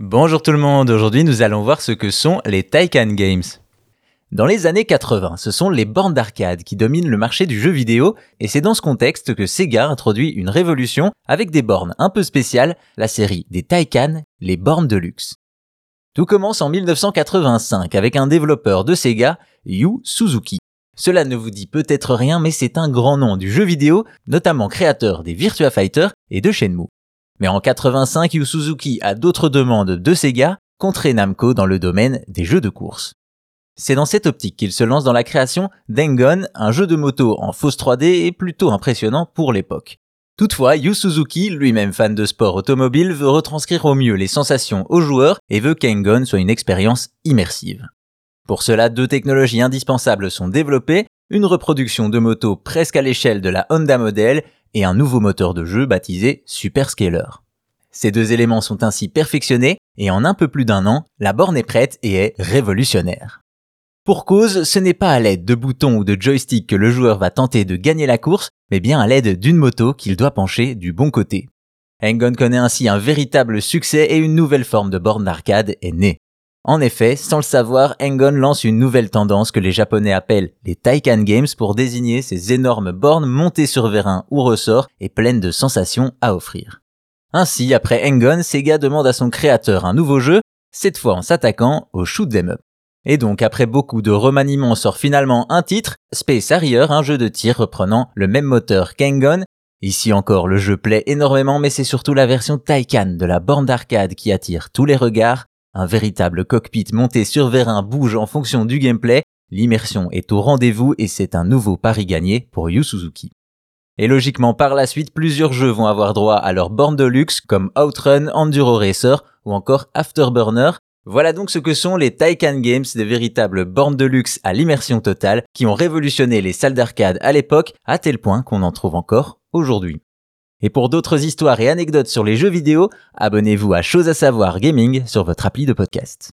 Bonjour tout le monde, aujourd'hui nous allons voir ce que sont les Taycan Games. Dans les années 80, ce sont les bornes d'arcade qui dominent le marché du jeu vidéo et c'est dans ce contexte que Sega introduit une révolution avec des bornes un peu spéciales, la série des Taycan, les bornes de luxe. Tout commence en 1985 avec un développeur de Sega, Yu Suzuki. Cela ne vous dit peut-être rien mais c'est un grand nom du jeu vidéo, notamment créateur des Virtua Fighter et de Shenmue. Mais en 85, Yu Suzuki a d'autres demandes de Sega contre Namco dans le domaine des jeux de course. C'est dans cette optique qu'il se lance dans la création d'Engon, un jeu de moto en fausse 3D et plutôt impressionnant pour l'époque. Toutefois, Yu Suzuki, lui-même fan de sport automobile, veut retranscrire au mieux les sensations aux joueurs et veut qu'Engon soit une expérience immersive. Pour cela, deux technologies indispensables sont développées, une reproduction de moto presque à l'échelle de la Honda Model et un nouveau moteur de jeu baptisé Superscaler. Ces deux éléments sont ainsi perfectionnés et en un peu plus d'un an, la borne est prête et est révolutionnaire. Pour cause, ce n'est pas à l'aide de boutons ou de joystick que le joueur va tenter de gagner la course, mais bien à l'aide d'une moto qu'il doit pencher du bon côté. Engon connaît ainsi un véritable succès et une nouvelle forme de borne d'arcade est née. En effet, sans le savoir, Engon lance une nouvelle tendance que les japonais appellent les Taikan Games pour désigner ces énormes bornes montées sur vérin ou ressort et pleines de sensations à offrir. Ainsi, après Engon, Sega demande à son créateur un nouveau jeu, cette fois en s'attaquant au shoot them up. Et donc, après beaucoup de remaniements, sort finalement un titre, Space Harrier, un jeu de tir reprenant le même moteur qu'Engon. Ici encore, le jeu plaît énormément, mais c'est surtout la version Taikan de la borne d'arcade qui attire tous les regards, un véritable cockpit monté sur vérin bouge en fonction du gameplay, l'immersion est au rendez-vous et c'est un nouveau pari gagné pour Yu Suzuki. Et logiquement par la suite, plusieurs jeux vont avoir droit à leur borne de luxe comme Outrun, Enduro Racer ou encore Afterburner. Voilà donc ce que sont les Taycan Games, des véritables bornes de luxe à l'immersion totale qui ont révolutionné les salles d'arcade à l'époque à tel point qu'on en trouve encore aujourd'hui. Et pour d'autres histoires et anecdotes sur les jeux vidéo, abonnez-vous à Chose à savoir Gaming sur votre appli de podcast.